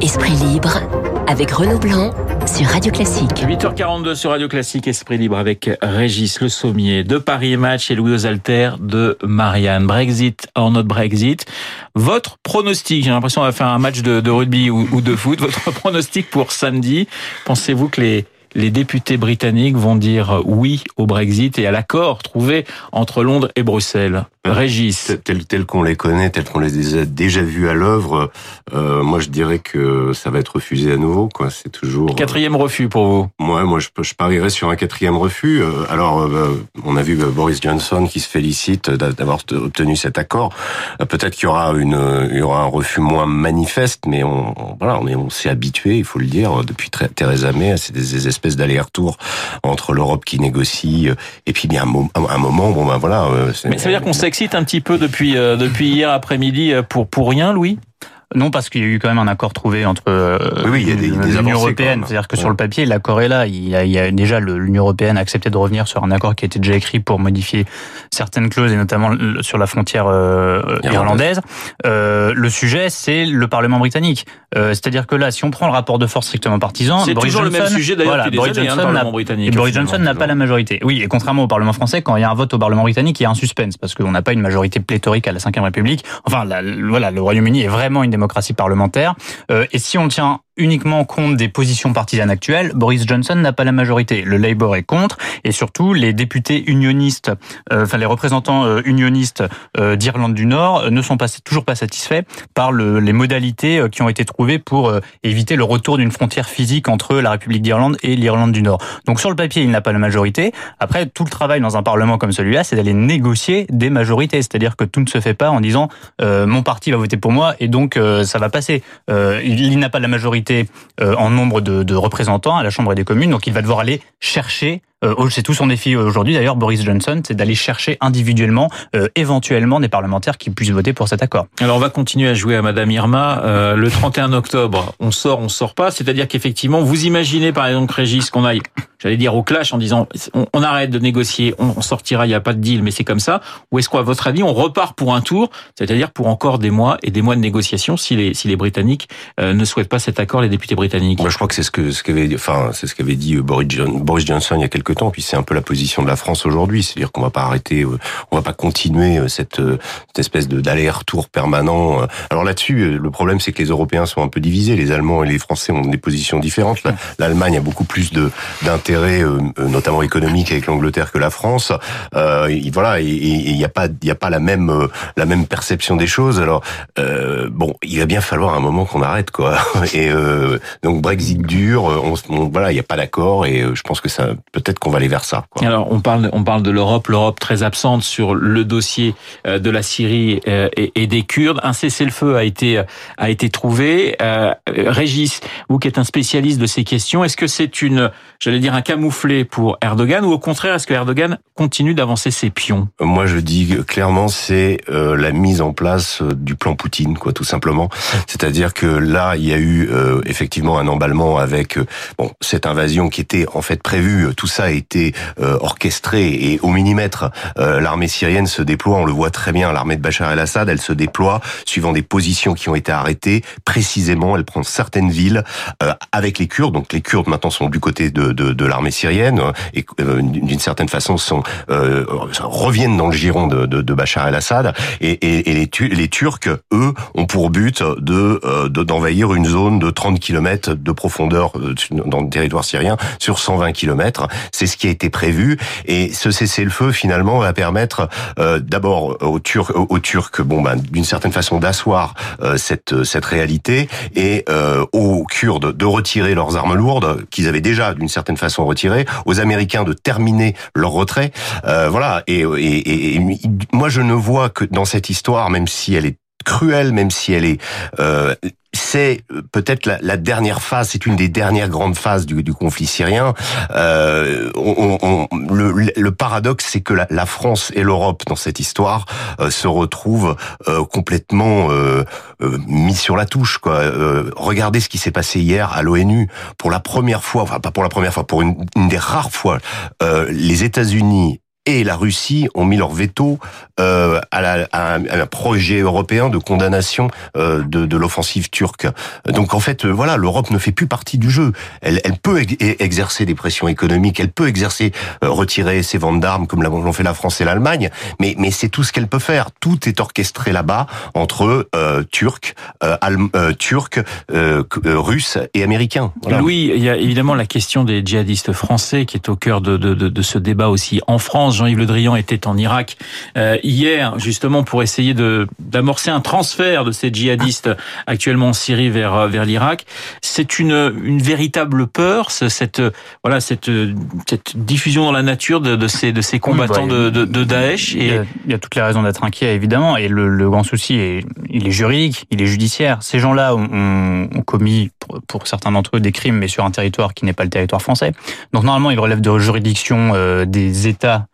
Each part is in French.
Esprit libre avec Renaud Blanc sur Radio Classique. 8h42 sur Radio Classique, Esprit libre avec Régis Le Sommier de Paris Match et Louis Osalter de Marianne. Brexit en notre Brexit. Votre pronostic, j'ai l'impression qu'on va faire un match de, rugby ou de foot. Votre pronostic pour samedi, pensez-vous que les les députés britanniques vont dire oui au Brexit et à l'accord trouvé entre Londres et Bruxelles. Régis. Tel, tel qu'on les connaît, tel qu'on les a déjà vus à l'œuvre, euh, moi je dirais que ça va être refusé à nouveau. Quoi. C'est toujours quatrième refus pour vous. Moi, moi, je, je parierais sur un quatrième refus. Euh, alors, euh, on a vu Boris Johnson qui se félicite d'avoir obtenu cet accord. Peut-être qu'il y aura une, il y aura un refus moins manifeste, mais on, voilà, on, on s'est habitué, il faut le dire, depuis Theresa May, c'est des, des espèces d'aller-retour entre l'Europe qui négocie et puis bien un, un moment, bon ben voilà. Mais ça veut dire qu'on s'excite un petit peu depuis depuis hier après-midi pour pour rien, Louis? Non, parce qu'il y a eu quand même un accord trouvé entre oui, oui, l'Union européenne. C'est-à-dire que ouais. sur le papier, l'accord est là. Il y a, il y a déjà l'Union européenne a accepté de revenir sur un accord qui a été déjà écrit pour modifier certaines clauses et notamment sur la frontière euh, irlandaise. Euh, le sujet, c'est le Parlement britannique. Euh, C'est-à-dire que là, si on prend le rapport de force strictement partisan, c'est toujours Johnson, le même sujet d'ailleurs. Voilà, Boris années, Johnson, hein, n'a, Boris Johnson n'a pas la majorité. Oui, et contrairement au Parlement français, quand il y a un vote au Parlement britannique, il y a un suspense parce qu'on n'a pas une majorité pléthorique à la Ve République. Enfin, la, voilà, le Royaume-Uni est vraiment une démocratie parlementaire. Euh, et si on tient uniquement compte des positions partisanes actuelles, Boris Johnson n'a pas la majorité. Le Labour est contre, et surtout les députés unionistes, euh, enfin les représentants euh, unionistes euh, d'Irlande du Nord ne sont pas, toujours pas satisfaits par le, les modalités qui ont été trouvées pour éviter le retour d'une frontière physique entre la République d'Irlande et l'Irlande du Nord. Donc sur le papier, il n'a pas la majorité. Après, tout le travail dans un parlement comme celui-là, c'est d'aller négocier des majorités, c'est-à-dire que tout ne se fait pas en disant mon parti va voter pour moi et donc ça va passer. il, il n'a pas la majorité en nombre de, de, représentants à la Chambre des communes, donc il va devoir aller chercher. Euh, c'est tout son défi aujourd'hui. D'ailleurs, Boris Johnson, c'est d'aller chercher individuellement, euh, éventuellement, des parlementaires qui puissent voter pour cet accord. Alors, on va continuer à jouer à Madame Irma. Euh, le 31 octobre, on sort, on sort pas. C'est-à-dire qu'effectivement, vous imaginez, par exemple, Régis, qu'on aille, j'allais dire, au clash en disant, on, on arrête de négocier, on, on sortira, il n'y a pas de deal, mais c'est comme ça. Ou est-ce qu'à votre avis, on repart pour un tour, c'est-à-dire pour encore des mois et des mois de négociations si les, si les Britanniques ne souhaitent pas cet accord, les députés britanniques? Moi, je crois que c'est ce que ce qu'avait, enfin, c'est ce qu'avait dit Boris, John, Boris Johnson il y a quelque temps. Puis c'est un peu la position de la France aujourd'hui, c'est-à-dire qu'on va pas arrêter, on va pas continuer cette, cette espèce d'aller-retour permanent. Alors là-dessus, le problème c'est que les Européens sont un peu divisés. Les Allemands et les Français ont des positions différentes. L'Allemagne a beaucoup plus de d'intérêt, notamment économique, avec l'Angleterre que la France. Euh, et voilà, et il n'y a pas, il y a pas la même la même perception des choses. Alors euh, bon, il va bien falloir un moment qu'on arrête quoi. Et euh, donc Brexit dur, on, on voilà, il n'y a pas d'accord et je pense que ça peut-être qu'on va aller vers ça. Quoi. Alors on parle on parle de l'Europe, l'Europe très absente sur le dossier de la Syrie et, et des Kurdes. Un cessez-le-feu a été a été trouvé. Euh, Régis, vous qui êtes un spécialiste de ces questions, est-ce que c'est une, j'allais dire un camouflet pour Erdogan ou au contraire est-ce que Erdogan continue d'avancer ses pions? Moi je dis clairement c'est euh, la mise en place du plan Poutine quoi tout simplement. C'est-à-dire que là il y a eu euh, effectivement un emballement avec bon cette invasion qui était en fait prévue. Tout ça a été euh, orchestré et au millimètre. Euh, l'armée syrienne se déploie, on le voit très bien. L'armée de Bachar el-Assad, elle se déploie suivant des positions qui ont été arrêtées. Précisément, elle prend certaines villes euh, avec les Kurdes. Donc les Kurdes maintenant sont du côté de, de, l'armée syrienne et euh, d'une certaine façon sont reviennent dans le giron de, de, Bachar el-Assad. Et, et, et les, les, Turcs, eux, ont pour but de d'envahir une zone de 30 km de profondeur dans le territoire syrien sur 120 km. C'est ce qui a été prévu. Et ce cessez-le-feu, finalement, va permettre euh, d'abord aux Turcs, aux Turcs, bon, ben, d'une certaine façon, d'asseoir euh, cette cette réalité et euh, aux Kurdes de retirer leurs armes lourdes qu'ils avaient déjà d'une certaine façon retirées, aux Américains de terminer leur retrait. voilà. Et, et, et, moi, je ne vois que dans cette histoire, même si elle est cruelle, même si elle est euh, c'est peut-être la, dernière phase, c'est une des dernières grandes phases du, du conflit syrien. Euh, on, on, le, le, paradoxe, c'est que la, la, France et l'Europe dans cette histoire euh, se retrouvent euh, complètement euh, mis sur la touche. Quoi. regardez ce qui s'est passé hier à l'ONU. Pour la première fois, enfin pas pour la première fois, pour une, une des rares fois, les États-Unis et la Russie ont mis leur veto euh, à, la, à, un, projet européen de condamnation euh, de, de l'offensive turque. Donc en fait, voilà, l'Europe ne fait plus partie du jeu. Elle, elle peut exercer des pressions économiques, elle peut exercer euh, retirer ses ventes d'armes comme l'ont fait la France et l'Allemagne, mais mais c'est tout ce qu'elle peut faire. Tout est orchestré là-bas entre euh, Turcs, euh, Turcs, Russes et Américains. Voilà. Louis, il y a évidemment la question des djihadistes français qui est au cœur de, de, de ce débat aussi en France. Jean-Yves Le Drian était en Irak euh, hier, justement pour essayer de d'amorcer un transfert de ces djihadistes actuellement en Syrie vers euh, vers l'Irak. C'est une une véritable peur, cette voilà cette cette diffusion dans la nature de, de ces de ces combattants bah, de, de, de, Daesh. Et... Il, y a, toutes les raisons d'être inquiet évidemment, et le, le, grand souci est il est juridique, il est judiciaire. Ces gens-là ont, ont commis pour, pour certains d'entre eux des crimes, mais sur un territoire qui n'est pas le territoire français. Donc normalement, ils relèvent de juridiction euh, des États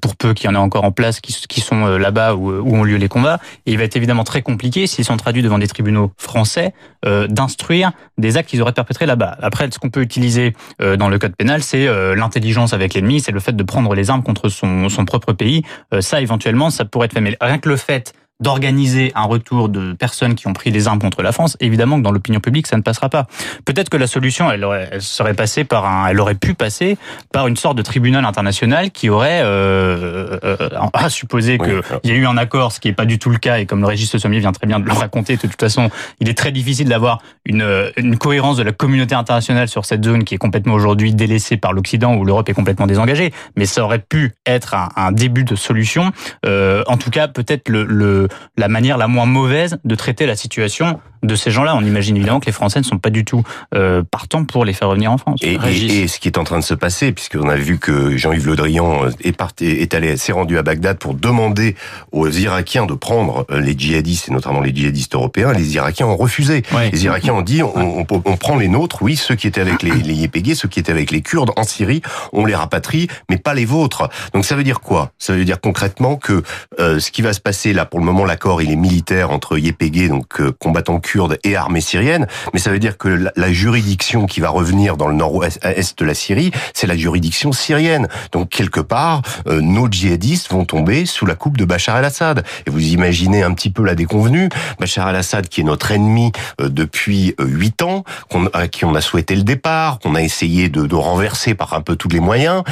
pour peu qu'il y en ait encore en place qui, qui sont euh, là-bas où, où, ont lieu les combats. Il va être évidemment très compliqué, s'ils sont traduits devant des tribunaux français, euh, d'instruire des actes qu'ils auraient perpétrés là-bas. Après, ce qu'on peut utiliser euh, dans le code pénal, c'est l'intelligence avec l'ennemi, c'est le fait de prendre les armes contre son, son propre pays. ça, éventuellement, ça pourrait être fait. Mais rien que le fait d'organiser un retour de personnes qui ont pris les armes contre la France, évidemment que dans l'opinion publique, ça ne passera pas. Peut-être que la solution, elle, aurait, elle serait passée par un, elle aurait pu passer par une sorte de tribunal international qui aurait, euh, euh, à supposer qu'il y a eu un accord, ce qui n'est pas du tout le cas, et comme le registre sommier vient très bien de le raconter, de toute façon, il est très difficile d'avoir une, une cohérence de la communauté internationale sur cette zone qui est complètement aujourd'hui délaissée par l'Occident, où l'Europe est complètement désengagée, mais ça aurait pu être un, un début de solution. Euh, en tout cas, peut-être le, la manière la moins mauvaise de traiter la situation de ces gens-là. On imagine évidemment que les Français ne sont pas du tout euh, partants pour les faire revenir en France. Et, et, ce qui est en train de se passer, puisqu'on a vu que Jean-Yves Le Drian euh, est, parti, est allé, s'est rendu à Bagdad pour demander aux Irakiens de prendre euh, les djihadistes, et notamment les djihadistes européens, les Irakiens ont refusé. Les Irakiens ont dit, on, on, on, prend les nôtres, oui, ceux qui étaient avec les, les YPG, ceux qui étaient avec les Kurdes en Syrie, on les rapatrie, mais pas les vôtres. Donc ça veut dire quoi? Ça veut dire concrètement que euh, ce qui va se passer là, pour le moment, l'accord il est militaire entre YPG, donc combattants kurdes, et armée syrienne, mais ça veut dire que la, juridiction qui va revenir dans le nord-ouest de la Syrie, c'est la juridiction syrienne. Donc quelque part, euh, nos djihadistes vont tomber sous la coupe de Bachar el-Assad. Et vous imaginez un petit peu la déconvenue. Bachar el-Assad, qui est notre ennemi euh, depuis euh, huit ans, à qui on a souhaité le départ, qu'on a essayé de, de, renverser par un peu tous les moyens,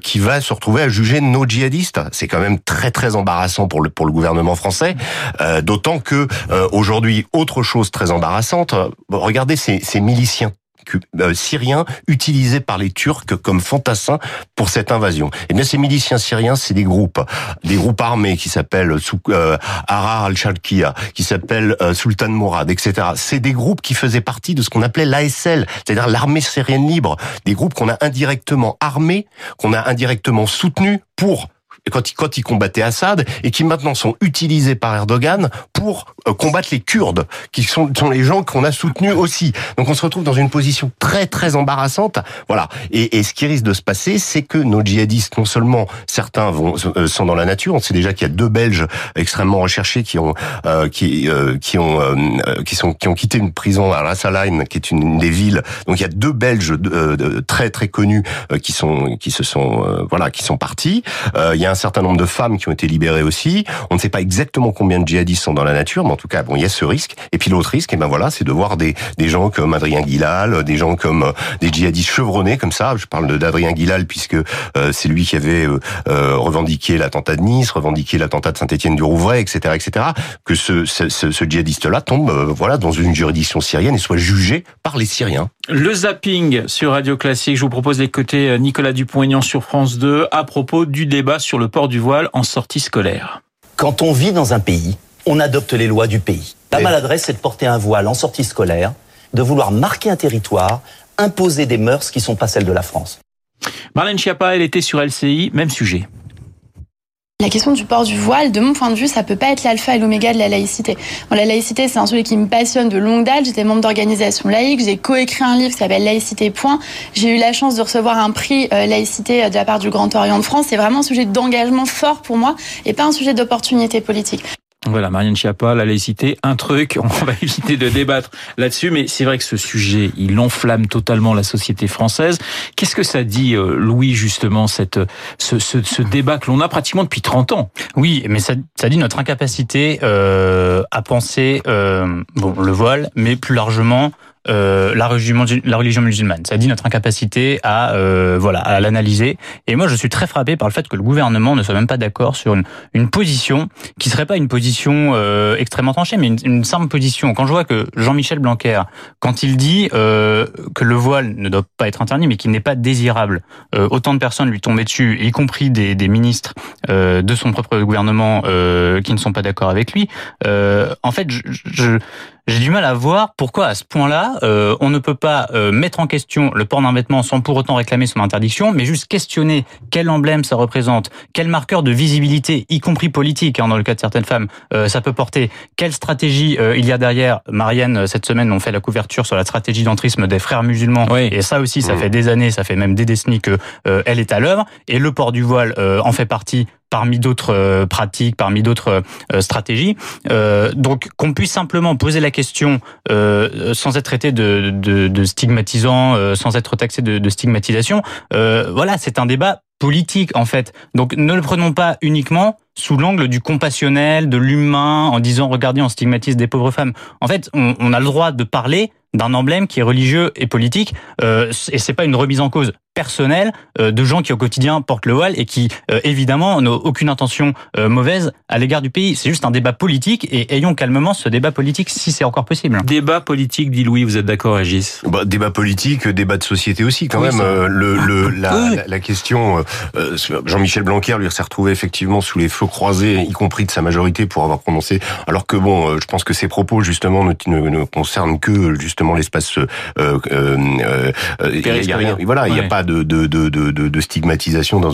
qui va se retrouver à juger nos djihadistes. C'est quand même très très embarrassant pour le pour le gouvernement français, d'autant que aujourd'hui autre chose très embarrassante. Regardez ces, miliciens euh, syriens utilisés par les Turcs comme fantassins pour cette invasion. Et eh bien ces miliciens syriens, c'est des groupes, des groupes armés qui s'appellent euh, Arar al-Shalkiya, qui s'appellent euh, Sultan Mourad, etc. C'est des groupes qui faisaient partie de ce qu'on appelait l'ASL, c'est-à-dire l'armée syrienne libre, des groupes qu'on a indirectement armés, qu'on a indirectement soutenus pour quand, quand ils combattaient Assad et qui maintenant sont utilisés par Erdogan pour euh, combattre les Kurdes, qui sont, sont les gens qu'on a soutenus aussi. Donc on se retrouve dans une position très très embarrassante. Voilà. Et, et ce qui risque de se passer, c'est que nos djihadistes, non seulement certains vont, euh, sont dans la nature, on sait déjà qu'il y a deux Belges extrêmement recherchés qui ont euh, qui euh, qui ont euh, qui sont qui ont quitté une prison à Ras qui est une, des villes. Donc il y a deux Belges très très connus qui sont qui se sont voilà qui sont partis. il y a certain nombre de femmes qui ont été libérées aussi. On ne sait pas exactement combien de djihadistes sont dans la nature, mais en tout cas, bon, il y a ce risque. Et puis l'autre risque, eh ben voilà, c'est de voir des, des gens comme Adrien Guilal, des gens comme euh, des djihadistes chevronnés comme ça. Je parle d'Adrien Guilal puisque euh, c'est lui qui avait euh, revendiqué l'attentat de Nice, revendiqué l'attentat de Saint-Étienne-du-Rouvray, etc., etc. Que ce, ce, ce, djihadiste-là tombe, voilà, dans une juridiction syrienne et soit jugé par les Syriens. Le zapping sur Radio Classique. Je vous propose d'écouter Nicolas Dupont-Aignan sur France 2 à propos du débat sur le port du voile en sortie scolaire. Quand on vit dans un pays, on adopte les lois du pays. La maladresse, c'est de porter un voile en sortie scolaire, de vouloir marquer un territoire, imposer des mœurs qui ne sont pas celles de la France. Marlène Schiappa, elle était sur LCI, même sujet. La question du port du voile, de mon point de vue, ça peut pas être l'alpha et l'oméga de la laïcité. la laïcité, c'est un sujet qui me passionne de longue date. J'étais membre d'organisation laïque. J'ai coécrit un livre qui s'appelle Laïcité. Point. J'ai eu la chance de recevoir un prix euh, laïcité euh, de la part du Grand Orient de France. C'est vraiment un sujet d'engagement fort pour moi et pas un sujet d'opportunité politique. Voilà, Marianne Schiappa, la laïcité, un truc, on va éviter de débattre là-dessus, mais c'est vrai que ce sujet, il enflamme totalement la société française. Qu'est-ce que ça dit, euh, Louis, justement, cette, ce, ce, ce débat que l'on a pratiquement depuis 30 ans? Oui, mais ça, ça dit notre incapacité euh, à penser euh, bon, le voile, mais plus largement euh, la, religion, la religion musulmane. Ça dit notre incapacité à euh, voilà à l'analyser. Et moi, je suis très frappé par le fait que le gouvernement ne soit même pas d'accord sur une, une position qui serait pas une position euh, extrêmement tranchée, mais une, une, simple position. Quand je vois que Jean-Michel Blanquer, quand il dit euh, que le voile ne doit pas être interdit, mais qu'il n'est pas désirable, euh, autant de personnes lui tombaient dessus, y compris des, des ministres euh, de son propre gouvernement qui ne sont pas d'accord avec lui. en fait, je, je j'ai du mal à voir pourquoi à ce point-là, euh, on ne peut pas euh, mettre en question le port d'un vêtement sans pour autant réclamer son interdiction, mais juste questionner quel emblème ça représente, quel marqueur de visibilité, y compris politique, hein, dans le cas de certaines femmes, euh, ça peut porter, quelle stratégie euh, il y a derrière. Marianne, cette semaine, on fait la couverture sur la stratégie d'entrisme des frères musulmans, Oui. et ça aussi, ça fait des années, ça fait même des décennies que euh, elle est à l'œuvre, et le port du voile euh, en fait partie parmi d'autres euh, pratiques, parmi d'autres euh, stratégies. Euh, donc qu'on puisse simplement poser la question sans être traité de, de, de stigmatisant, sans être taxé de, de stigmatisation, voilà, c'est un débat politique en fait. Donc ne le prenons pas uniquement sous l'angle du compassionnel, de l'humain, en disant regardez, on stigmatise des pauvres femmes. En fait, on, on a le droit de parler d'un emblème qui est religieux et politique, euh, et c'est pas une remise en cause personnelle euh, de gens qui au quotidien portent le voile et qui euh, évidemment n'ont aucune intention euh, mauvaise à l'égard du pays. C'est juste un débat politique et ayons calmement ce débat politique si c'est encore possible. Débat politique, dit Louis, vous êtes d'accord, Régis? Bah, débat politique, débat de société aussi quand Oui, même. ça- le, le, la, Oui. la, la question, Jean-Michel Blanquer lui s'est retrouvé effectivement sous les feux croisés, y compris de sa majorité, pour avoir prononcé. Alors que bon, euh, je pense que ses propos justement ne, ne, ne concernent que justement l'espace. Euh, euh, euh, euh, voilà, il n'y a pas de, de, de, de, stigmatisation. Dans,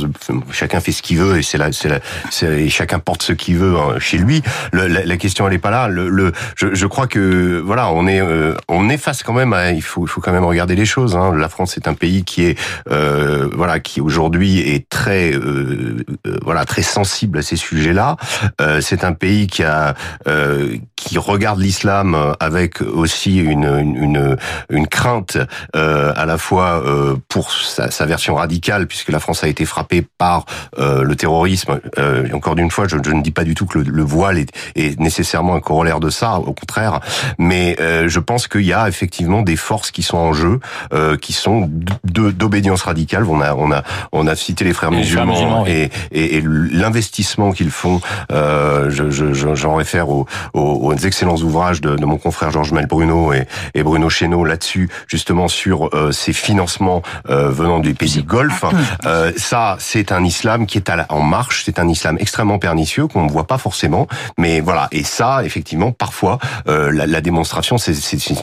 chacun fait ce qu'il veut et c'est là, c'est c'est- et chacun porte ce qu'il veut hein, chez lui. La, la question elle est pas là. Le, le, je, je crois que voilà, on est euh, on est face quand même. À, il faut faut quand même regarder les choses. Hein. La France est un pays qui est euh, voilà qui aujourd'hui est très euh, euh, voilà très sensible à ces sujets-là. Euh, c'est un pays qui a euh, qui regarde l'islam avec aussi une une, une, une crainte à la fois pour sa, sa version radicale puisque la France a été frappée par euh, le terrorisme. Euh, et encore d'une fois, je, je ne dis pas du tout que le, le voile est, est nécessairement un corollaire de ça, au contraire. Mais euh, je pense qu'il y a effectivement des forces qui sont en jeu, euh, qui sont d'obédience radicale. On a, on a, on a cité les frères Les musulmans, musulmans, et, et, et l'investissement qu'ils font. Euh, je, je, j'en réfère aux, aux, aux excellents ouvrages de, de mon confrère Georges Mel Bruno et, et Bruno Chéneau là-dessus, justement sur euh, ces financements euh, des pays du Golfe. Euh, ça, c'est un islam qui est à la- en marche. C'est un islam extrêmement pernicieux qu'on ne voit pas forcément. Mais voilà. Et ça, effectivement, parfois, euh, la, la démonstration, c'est,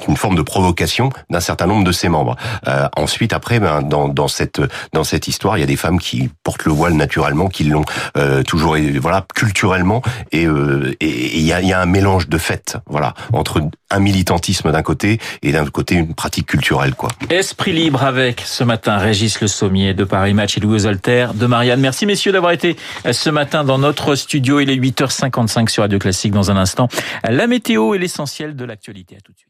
une forme de provocation d'un certain nombre de ses membres. Euh, ensuite, après, ben, dans, dans cette dans cette histoire, il y a des femmes qui portent le voile naturellement, qui l'ont euh, toujours, et voilà, culturellement, et euh, et- et il y a, il y a un mélange de fait, voilà, entre un militantisme d'un côté et d'un autre côté une pratique culturelle, quoi. Esprit libre avec ce matin Le Sommier de Paris Match et Louis Alter de Marianne. Merci messieurs d'avoir été ce matin dans notre studio. Il est 8h55 sur Radio Classique dans un instant. La météo est l'essentiel de l'actualité. À tout de suite.